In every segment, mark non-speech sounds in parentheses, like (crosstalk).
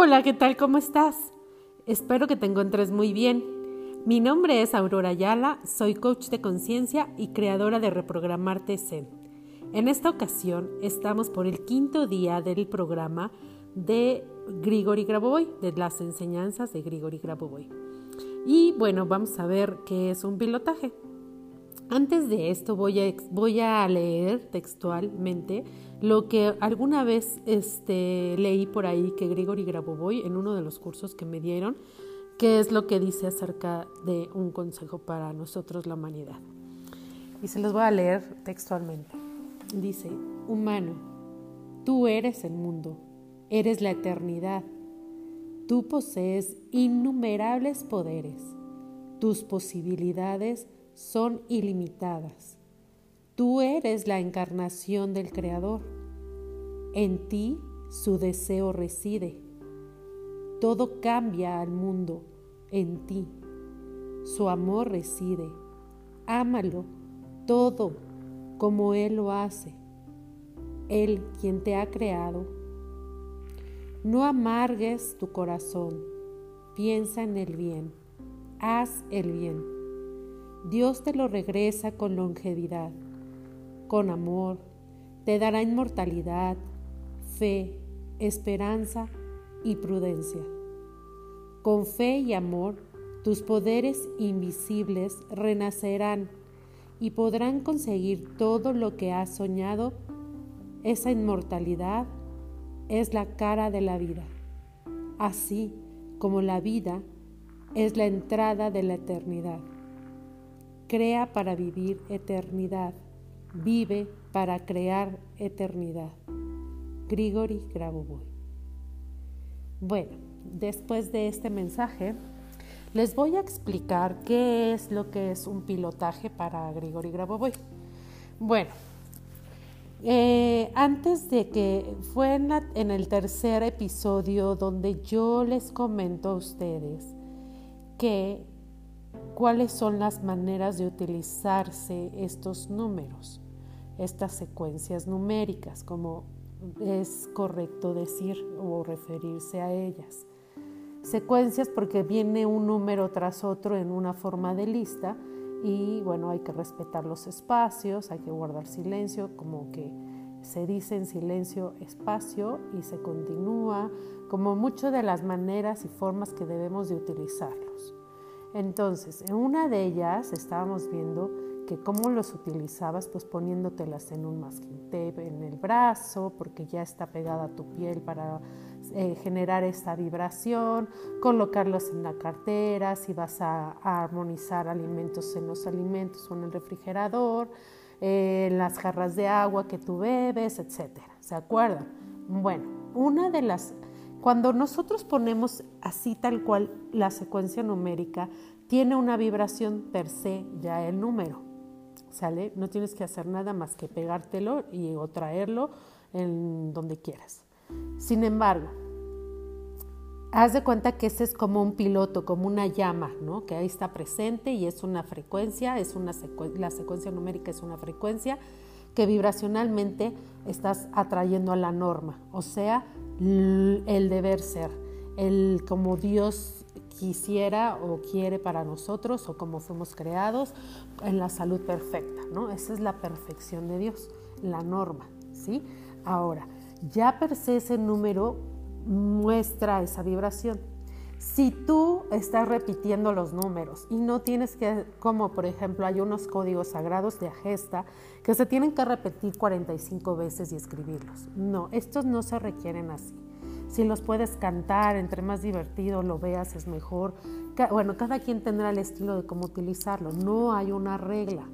Hola, ¿qué tal? ¿Cómo estás? Espero que te encuentres muy bien. Mi nombre es Aurora Ayala, soy coach de conciencia y creadora de Reprogramarte Zen. En esta ocasión estamos por el quinto día del programa de Grigori Grabovoi, de las enseñanzas de Grigori Grabovoi. Y bueno, vamos a ver qué es un pilotaje. Antes de esto voy voy a leer textualmente lo que alguna vez este, leí por ahí que Grigori Grabovoi en uno de los cursos que me dieron, que es lo que dice acerca de un consejo para nosotros la humanidad. Y se los voy a leer textualmente. Dice, humano, tú eres el mundo, eres la eternidad. Tú posees innumerables poderes. Tus posibilidades son ilimitadas. Tú eres la encarnación del Creador. En ti su deseo reside. Todo cambia al mundo en ti. Su amor reside. Ámalo todo como Él lo hace. Él quien te ha creado. No amargues tu corazón. Piensa en el bien. Haz el bien Dios te lo regresa con longevidad, con amor, te dará inmortalidad, fe, esperanza y prudencia. Con fe y amor, tus poderes invisibles renacerán y podrán conseguir todo lo que has soñado. Esa inmortalidad es la cara de la vida, así como la vida es la entrada de la eternidad. Crea para vivir eternidad. Vive para crear eternidad. Grigori Grabovoi. Bueno, después de este mensaje, les voy a explicar qué es lo que es un pilotaje para Grigori Grabovoi. Bueno, eh, antes de que fue en, en el tercer episodio donde yo les comento a ustedes que cuáles son las maneras de utilizarse estos números, estas secuencias numéricas, como es correcto decir o referirse a ellas. Secuencias porque viene un número tras otro en una forma de lista y bueno, hay que respetar los espacios, hay que guardar silencio, como que se dice en silencio espacio y se continúa, como muchas de las maneras y formas que debemos de utilizarlos. Entonces, en una de ellas estábamos viendo que cómo los utilizabas, pues poniéndotelas en un masking tape en el brazo, porque ya está pegada a tu piel para eh, generar esta vibración, colocarlos en la cartera, si vas a, armonizar alimentos en los alimentos o en el refrigerador, eh, en las jarras de agua que tú bebes, etcétera. ¿Se acuerdan? Bueno, una de las cuando nosotros ponemos así tal cual la secuencia numérica, tiene una vibración per se ya el número. ¿Sale? No tienes que hacer nada más que pegártelo y, o traerlo en donde quieras. Sin embargo, haz de cuenta que ese es como un piloto, como una llama, ¿no? Que ahí está presente y es una frecuencia, es una la secuencia numérica es una frecuencia que vibracionalmente estás atrayendo a la norma, o sea, el deber ser, el como Dios quisiera o quiere para nosotros o como fuimos creados en la salud perfecta, ¿no? Esa es la perfección de Dios, la norma, ¿sí? Ahora, ya per se ese número muestra esa vibración. Si tú estás repitiendo los números y no tienes que, como por ejemplo hay unos códigos sagrados de Agesta que se tienen que repetir 45 veces y escribirlos. No, estos no se requieren así. Si los puedes cantar, entre más divertido lo veas es mejor. Bueno, cada quien tendrá el estilo de cómo utilizarlo. No hay una regla,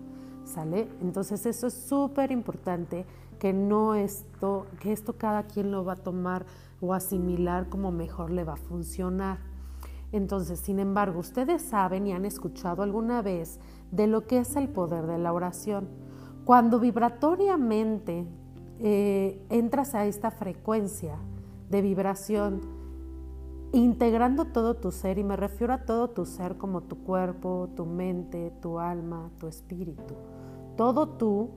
¿sale? Entonces eso es súper importante que no esto, que esto cada quien lo va a tomar o asimilar como mejor le va a funcionar. Entonces, sin embargo, ustedes saben y han escuchado alguna vez de lo que es el poder de la oración. Cuando vibratoriamente eh, entras a esta frecuencia de vibración, integrando todo tu ser, y me refiero a todo tu ser como tu cuerpo, tu mente, tu alma, tu espíritu, todo tú,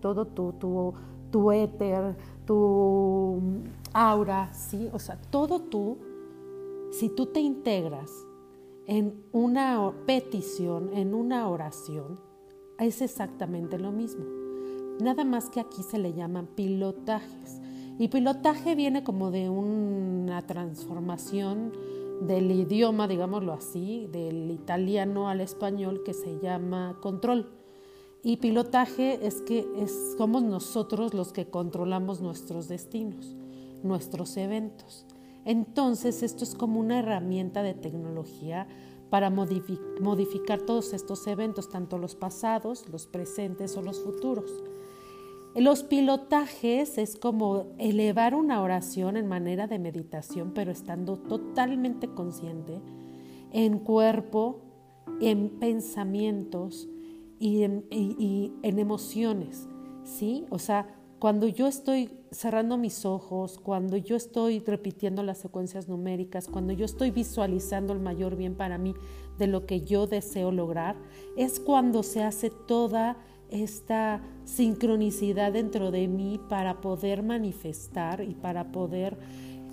todo tú, tu, tu éter, tu aura, ¿sí? O sea, todo tú si tú te integras en una petición, en una oración, es exactamente lo mismo. Nada más que aquí se le llaman pilotajes. Y pilotaje viene como de una transformación del idioma, digámoslo así, del italiano al español que se llama control. Y pilotaje es que somos nosotros los que controlamos nuestros destinos, nuestros eventos. Entonces, esto es como una herramienta de tecnología para modificar todos estos eventos, tanto los pasados, los presentes o los futuros. Los pilotajes es como elevar una oración en manera de meditación, pero estando totalmente consciente en cuerpo, en pensamientos y en, en emociones, ¿sí? O sea, cuando yo estoy cerrando mis ojos, cuando yo estoy repitiendo las secuencias numéricas, cuando yo estoy visualizando el mayor bien para mí de lo que yo deseo lograr, es cuando se hace toda esta sincronicidad dentro de mí para poder manifestar y para poder,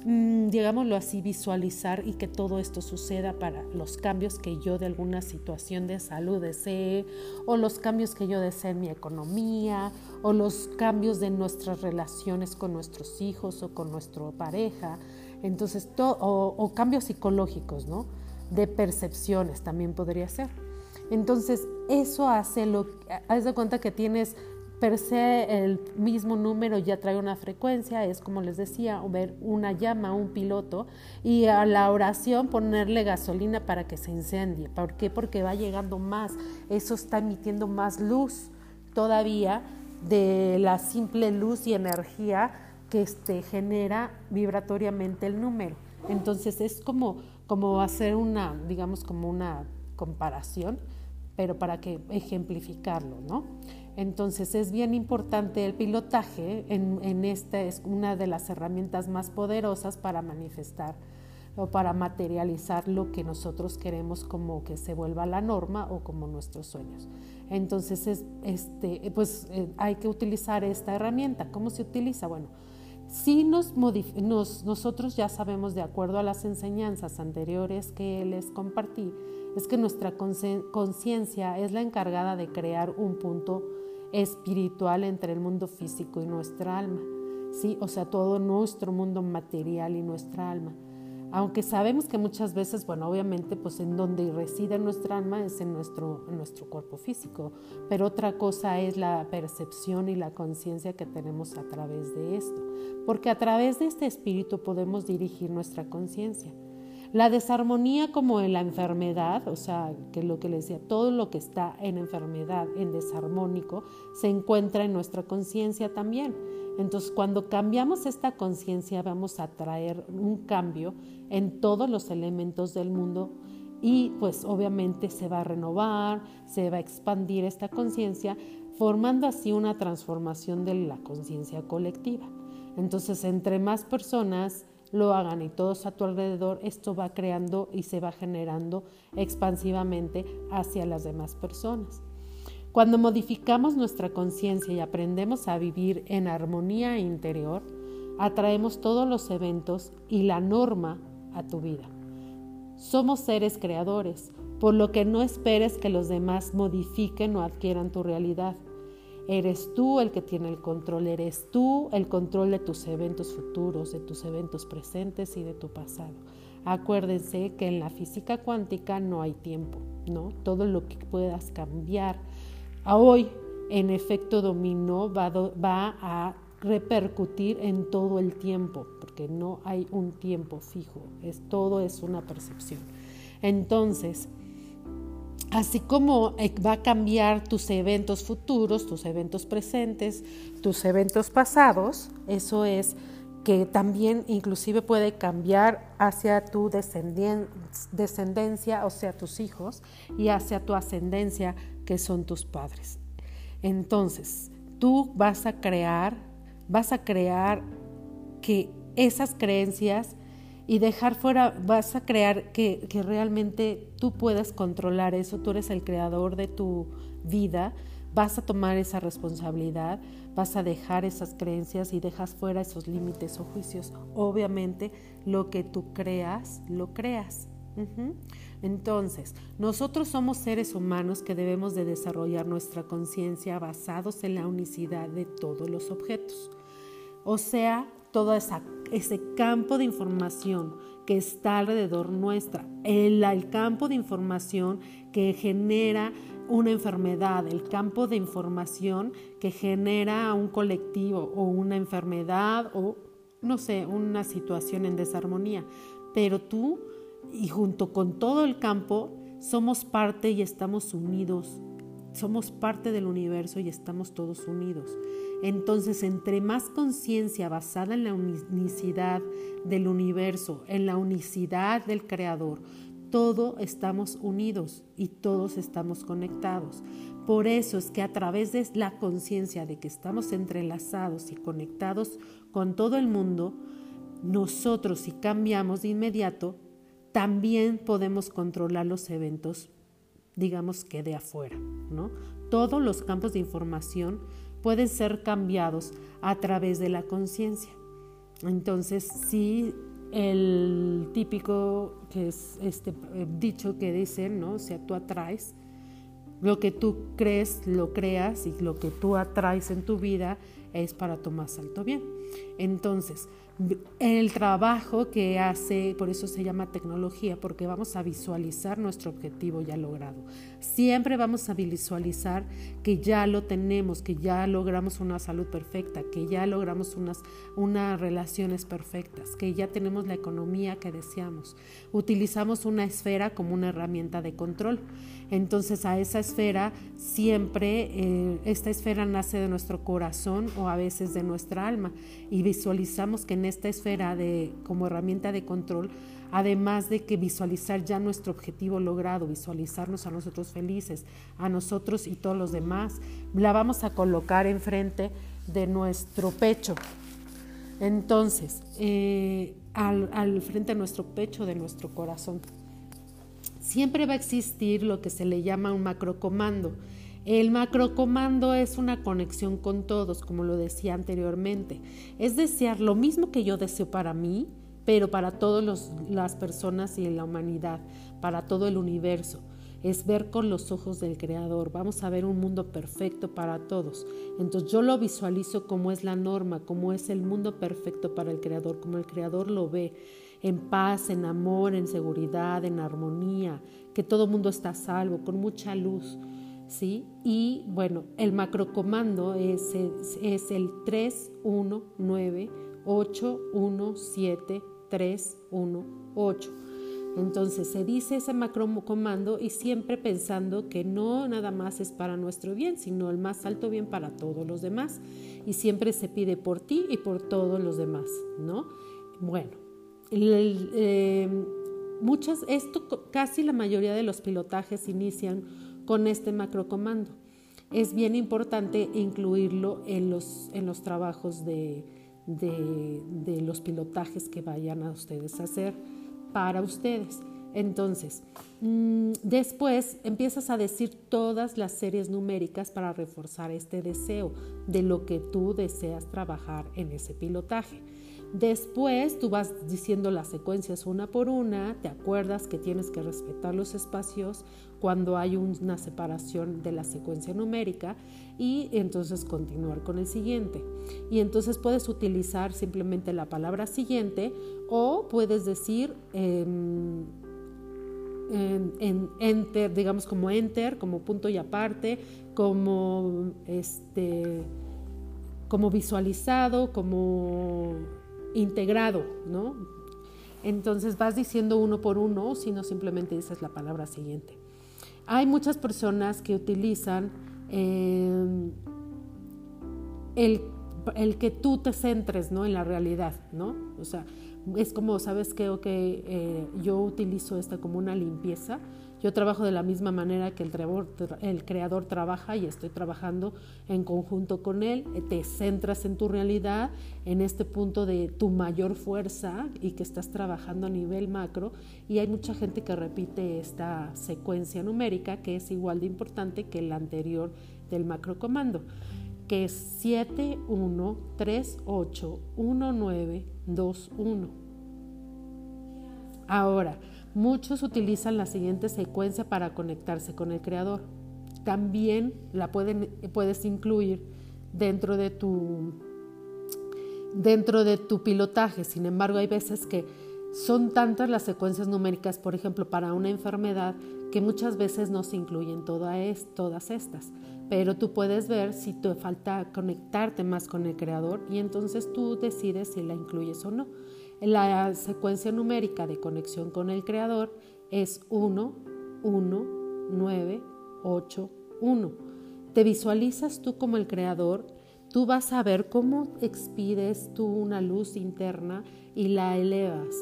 digámoslo así, visualizar y que todo esto suceda para los cambios que yo de alguna situación de salud desee o los cambios que yo desee en mi economía o los cambios de nuestras relaciones con nuestros hijos o con nuestra pareja. Entonces, o, o cambios psicológicos, ¿no? De percepciones también podría ser. Entonces, eso hace lo haz de cuenta que tienes per se el mismo número ya trae una frecuencia, es como les decía, ver una llama, un piloto, y a la oración ponerle gasolina para que se incendie. ¿Por qué? Porque va llegando más, eso está emitiendo más luz todavía de la simple luz y energía que este, genera vibratoriamente el número. Entonces es como, como hacer una, digamos, como una comparación pero para que ejemplificarlo, ¿no? Entonces es bien importante el pilotaje, en, esta es una de las herramientas más poderosas para manifestar o para materializar lo que nosotros queremos como que se vuelva la norma o como nuestros sueños. Entonces es, este, pues eh, hay que utilizar esta herramienta. ¿Cómo se utiliza? Bueno, si nos, nos, nosotros ya sabemos de acuerdo a las enseñanzas anteriores que les compartí, es que nuestra conciencia es la encargada de crear un punto espiritual entre el mundo físico y nuestra alma, ¿sí? O sea, todo nuestro mundo material y nuestra alma. Aunque sabemos que muchas veces, bueno, obviamente, pues en donde reside nuestra alma es en nuestro, en nuestro cuerpo físico, pero otra cosa es la percepción y la conciencia que tenemos a través de esto, porque a través de este espíritu podemos dirigir nuestra conciencia. La desarmonía como en la enfermedad, o sea, que lo que les decía, todo lo que está en enfermedad, en desarmónico, se encuentra en nuestra conciencia también. Entonces, cuando cambiamos esta conciencia, vamos a traer un cambio en todos los elementos del mundo y pues obviamente se va a renovar, se va a expandir esta conciencia, formando así una transformación de la conciencia colectiva. Entonces, entre más personas lo hagan y todos a tu alrededor, esto va creando y se va generando expansivamente hacia las demás personas. Cuando modificamos nuestra conciencia y aprendemos a vivir en armonía interior, atraemos todos los eventos y la norma a tu vida. Somos seres creadores, por lo que no esperes que los demás modifiquen o adquieran tu realidad. Eres tú el que tiene el control, eres tú el control de tus eventos futuros, de tus eventos presentes y de tu pasado. Acuérdense que en la física cuántica no hay tiempo, ¿no? Todo lo que puedas cambiar a hoy en efecto dominó va, a repercutir en todo el tiempo, porque no hay un tiempo fijo, es todo es una percepción. Entonces, así como eh, va a cambiar tus eventos futuros, tus eventos presentes, tus eventos pasados, eso es que también inclusive puede cambiar hacia tu descendencia, o sea, tus hijos, y hacia tu ascendencia, que son tus padres. Entonces, tú vas a crear, vas a crear que esas creencias y dejar fuera, vas a crear que, que, realmente tú puedas controlar eso, tú eres el creador de tu vida, vas a tomar esa responsabilidad, vas a dejar esas creencias y dejas fuera esos límites o juicios. Obviamente lo que tú creas, lo creas. Entonces, nosotros somos seres humanos que debemos de desarrollar nuestra conciencia basados en la unicidad de todos los objetos. O sea, todo ese campo de información que está alrededor nuestra, el, el campo de información que genera una enfermedad, el campo de información que genera un colectivo o una enfermedad o, no sé, una situación en desarmonía. Pero tú y junto con todo el campo somos parte y estamos unidos. Somos parte del universo y estamos todos unidos. Entonces, entre más conciencia basada en la unicidad del universo, en la unicidad del Creador, todos estamos unidos y todos estamos conectados. Por eso es que a través de la conciencia de que estamos entrelazados y conectados con todo el mundo, nosotros si cambiamos de inmediato, también podemos controlar los eventos, digamos que de afuera, ¿no? Todos los campos de información pueden ser cambiados a través de la conciencia. Entonces, si el típico que es este eh, dicho que dicen, ¿no? O sea, tú atraes lo que tú crees, lo creas y lo que tú atraes en tu vida es para tu más alto bien. Entonces, el trabajo que hace, por eso se llama tecnología, porque vamos a visualizar nuestro objetivo ya logrado. Siempre vamos a visualizar que ya lo tenemos, que ya logramos una salud perfecta, que ya logramos unas, unas relaciones perfectas, que ya tenemos la economía que deseamos. Utilizamos una esfera como una herramienta de control. Entonces a esa esfera siempre, eh, esta esfera nace de nuestro corazón o a veces de nuestra alma y visualizamos que esta esfera de, como herramienta de control, además de que visualizar ya nuestro objetivo logrado, visualizarnos a nosotros felices, a nosotros y todos los demás, la vamos a colocar enfrente de nuestro pecho. Entonces, eh, al, al frente de nuestro pecho, de nuestro corazón siempre va a existir lo que se le llama un macrocomando. El macrocomando es una conexión con todos, como lo decía anteriormente. Es desear lo mismo que yo deseo para mí, pero para todas las personas y la humanidad, para todo el universo. Es ver con los ojos del Creador. Vamos a ver un mundo perfecto para todos. Entonces yo lo visualizo como es la norma, como es el mundo perfecto para el Creador, como el Creador lo ve en paz, en amor, en seguridad, en armonía, que todo mundo está salvo, con mucha luz. ¿Sí? Y bueno, el macrocomando es, es, es el 319817318. Entonces se dice ese macrocomando y siempre pensando que no nada más es para nuestro bien, sino el más alto bien para todos los demás. Y siempre se pide por ti y por todos los demás, ¿no? Bueno, eh, muchas, esto casi la mayoría de los pilotajes inician con este macrocomando. Es bien importante incluirlo en los, en los trabajos de, de, los pilotajes que vayan a ustedes a hacer para ustedes. Entonces, mm, después empiezas a decir todas las series numéricas para reforzar este deseo de lo que tú deseas trabajar en ese pilotaje. Después tú vas diciendo las secuencias una por una, te acuerdas que tienes que respetar los espacios cuando hay una separación de la secuencia numérica y entonces continuar con el siguiente. Y entonces puedes utilizar simplemente la palabra siguiente o puedes decir en, enter, digamos como enter, como punto y aparte, como este como visualizado, como integrado, ¿no? Entonces vas diciendo uno por uno, sino simplemente dices la palabra siguiente. Hay muchas personas que utilizan em, el, que tú te centres ¿no? en la realidad, ¿no? O sea, es como, ¿sabes qué? que eh, yo utilizo esta como una limpieza yo trabajo de la misma manera que el creador, trabaja y estoy trabajando en conjunto con él. Te centras en tu realidad, en este punto de tu mayor fuerza y que estás trabajando a nivel macro. Y hay mucha gente que repite esta secuencia numérica que es igual de importante que la anterior del macro comando. que es 71381921. Ahora, muchos utilizan la siguiente secuencia para conectarse con el creador. También la puedes incluir dentro de tu dentro de tu pilotaje. Sin embargo, hay veces que son tantas las secuencias numéricas, por ejemplo, para una enfermedad, que muchas veces no se incluyen todas estas. Pero tú puedes ver si te falta conectarte más con el creador y entonces tú decides si la incluyes o no. La secuencia numérica de conexión con el creador es 1, 1, 9, 8, 1. Te visualizas tú como el creador tú vas a ver cómo expides tú una luz interna y la elevas.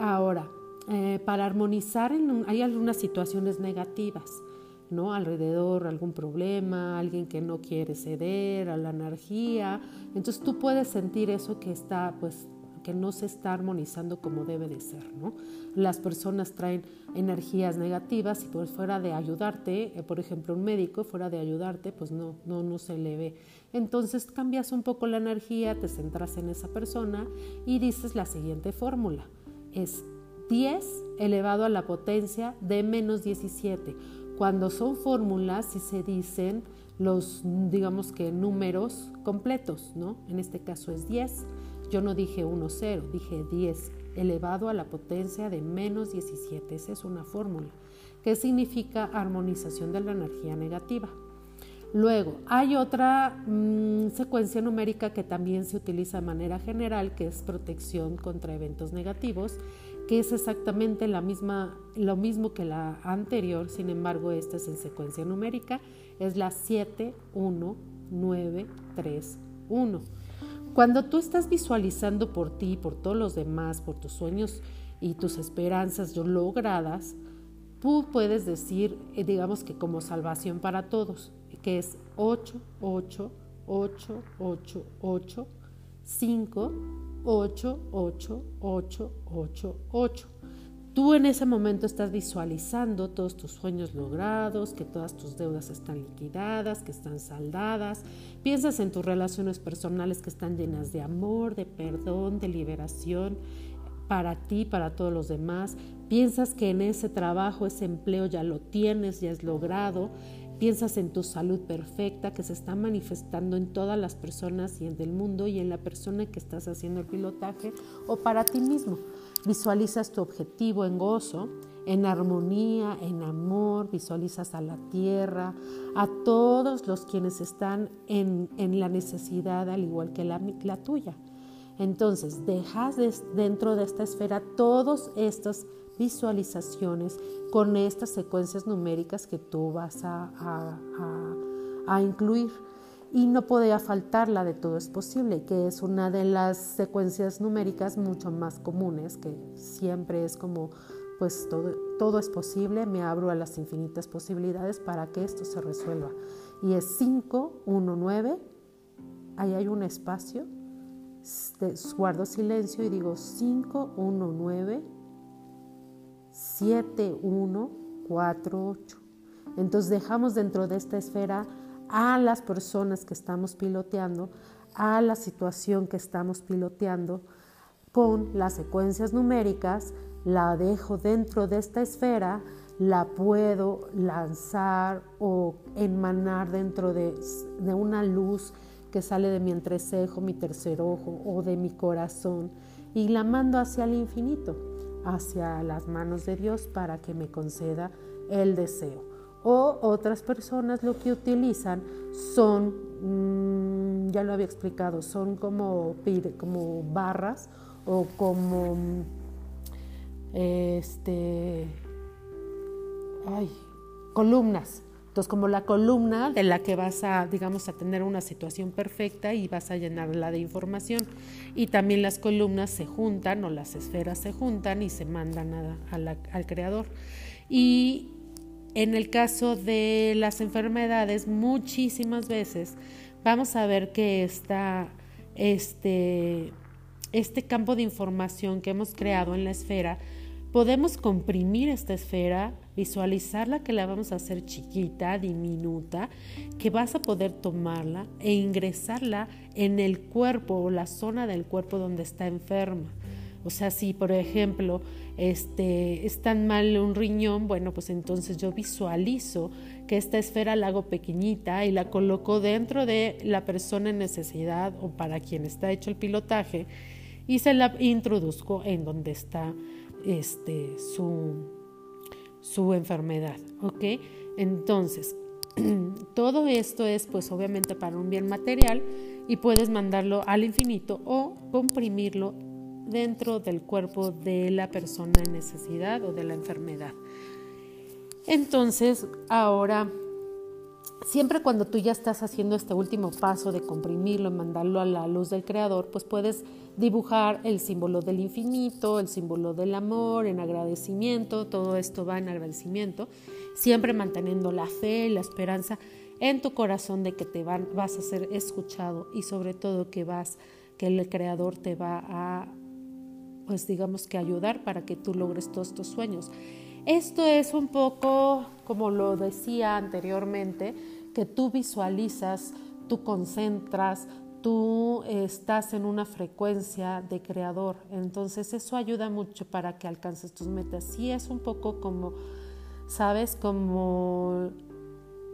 Ahora, eh, para armonizar hay algunas situaciones negativas, ¿no? Alrededor algún problema, alguien que no quiere ceder a la energía. Entonces tú puedes sentir eso que está pues que no se está armonizando como debe de ser, ¿no? Las personas traen energías negativas y pues fuera de ayudarte, eh, por ejemplo, un médico fuera de ayudarte, pues no, no, no se le. Entonces cambias un poco la energía, te centras en esa persona y dices la siguiente fórmula. Es 10 elevado a la potencia de menos 17. Cuando son fórmulas, y se dicen los, digamos que números completos, ¿no? En este caso es 10. Yo no dije 1, 0, dije 10 elevado a la potencia de menos 17. Esa es una fórmula que significa armonización de la energía negativa. Luego, hay otra mm, secuencia numérica que también se utiliza de manera general, que es protección contra eventos negativos, que es exactamente la misma, lo mismo que la anterior, sin embargo, esta es en secuencia numérica, es la 7, 1, 9, 3, 1. Cuando tú estás visualizando por ti, por todos los demás, por tus sueños y tus esperanzas logradas, tú puedes decir, eh, digamos que como salvación para todos, que es 8, 8, 8, 8, 8, 5, 8, 8, 8, 8, 8. Tú en ese momento estás visualizando todos tus sueños logrados, que todas tus deudas están liquidadas, que están saldadas. Piensas en tus relaciones personales que están llenas de amor, de perdón, de liberación para ti, para todos los demás. Piensas que en ese trabajo, ese empleo ya lo tienes, ya es logrado. Piensas en tu salud perfecta que se está manifestando en todas las personas y en el mundo y en la persona que estás haciendo el pilotaje o para ti mismo. Visualizas tu objetivo en gozo, en armonía, en amor, visualizas a la tierra, a todos los quienes están en, la necesidad al igual que la, la tuya. Entonces, dejas dentro de esta esfera todas estas visualizaciones con estas secuencias numéricas que tú vas a, a incluir y no podía faltar la de todo es posible, que es una de las secuencias numéricas mucho más comunes, que siempre es como, pues todo, todo es posible, me abro a las infinitas posibilidades para que esto se resuelva. Y es 5, 1, 9, ahí hay un espacio, guardo silencio y digo 5, 1, 9, 7, 1, 4, 8. Entonces dejamos dentro de esta esfera a las personas que estamos piloteando, a la situación que estamos piloteando, con las secuencias numéricas, la dejo dentro de esta esfera, la puedo lanzar o emanar dentro de, de una luz que sale de mi entrecejo, mi tercer ojo o de mi corazón y la mando hacia el infinito, hacia las manos de Dios para que me conceda el deseo. O otras personas lo que utilizan son, mm, ya lo había explicado, son como, como barras o como este, ay, columnas. Entonces, como la columna de la que vas a, digamos, a tener una situación perfecta y vas a llenarla de información. Y también las columnas se juntan o las esferas se juntan y se mandan al creador. Y en el caso de las enfermedades, muchísimas veces vamos a ver que esta, este, este campo de información que hemos creado en la esfera podemos comprimir esta esfera, visualizarla que la vamos a hacer chiquita, diminuta, que vas a poder tomarla e ingresarla en el cuerpo o la zona del cuerpo donde está enferma. O sea, si por ejemplo este, es tan mal un riñón, bueno, pues entonces yo visualizo que esta esfera la hago pequeñita y la coloco dentro de la persona en necesidad o para quien está hecho el pilotaje y se la introduzco en donde está este, su, su enfermedad. ¿Ok? Entonces, (clears throat) todo esto es pues obviamente para un bien material y puedes mandarlo al infinito o comprimirlo dentro del cuerpo de la persona en necesidad o de la enfermedad. Entonces, ahora siempre cuando tú ya estás haciendo este último paso de comprimirlo y mandarlo a la luz del creador, pues puedes dibujar el símbolo del infinito, el símbolo del amor, en agradecimiento, todo esto va en agradecimiento, siempre manteniendo la fe, la esperanza en tu corazón de que te vas a ser escuchado y sobre todo que vas que el creador te va a pues digamos que ayudar para que tú logres todos tus sueños. Esto es un poco, como lo decía anteriormente, que tú visualizas, tú concentras, tú estás en una frecuencia de creador. Entonces eso ayuda mucho para que alcances tus metas. Sí es un poco como, sabes, como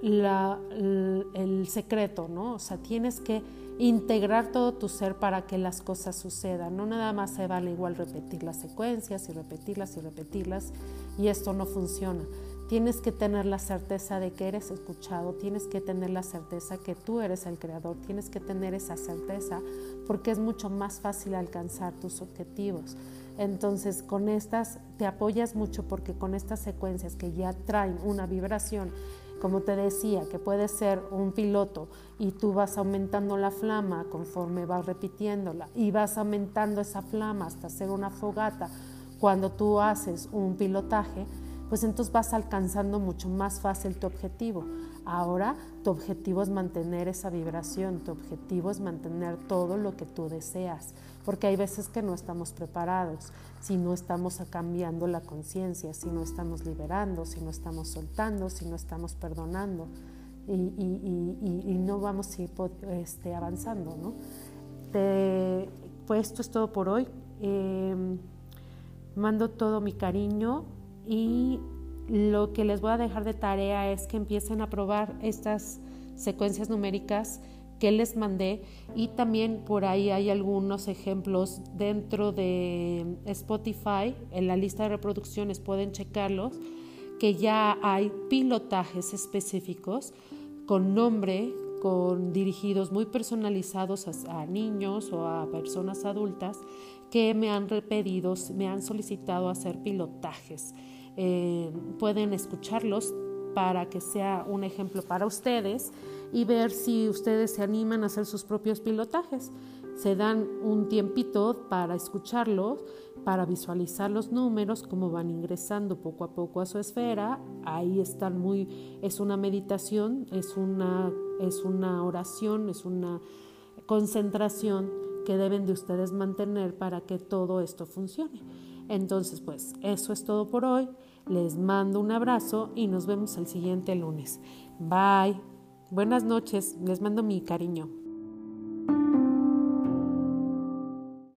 el secreto, ¿no? O sea, tienes que integrar todo tu ser para que las cosas sucedan. No nada más se vale igual repetir las secuencias y repetirlas y repetirlas y esto no funciona. Tienes que tener la certeza de que eres escuchado, tienes que tener la certeza que tú eres el creador, tienes que tener esa certeza porque es mucho más fácil alcanzar tus objetivos. Entonces con estas te apoyas mucho porque con estas secuencias que ya traen una vibración como te decía, que puede ser un piloto y tú vas aumentando la flama conforme vas repitiéndola y vas aumentando esa flama hasta hacer una fogata cuando tú haces un pilotaje, pues entonces vas alcanzando mucho más fácil tu objetivo. Ahora tu objetivo es mantener esa vibración, tu objetivo es mantener todo lo que tú deseas, porque hay veces que no estamos preparados, si no estamos cambiando la conciencia, si no estamos liberando, si no estamos soltando, si no estamos perdonando y, no vamos a ir este, avanzando. ¿no? pues esto es todo por hoy. Em, mando todo mi cariño y lo que les voy a dejar de tarea es que empiecen a probar estas secuencias numéricas que les mandé y también por ahí hay algunos ejemplos dentro de Spotify, en la lista de reproducciones pueden checarlos, que ya hay pilotajes específicos con nombre, con dirigidos muy personalizados a, a niños o a personas adultas que me han pedido, me han solicitado hacer pilotajes. Eh, pueden escucharlos para que sea un ejemplo para ustedes y ver si ustedes se animan a hacer sus propios pilotajes. Se dan un tiempito para escucharlos, para visualizar los números, cómo van ingresando poco a poco a su esfera. Ahí están muy, es una meditación, es una, es una oración, es una concentración que deben de ustedes mantener para que todo esto funcione. Entonces, pues eso es todo por hoy. Les mando un abrazo y nos vemos el siguiente lunes. Bye. Buenas noches. Les mando mi cariño.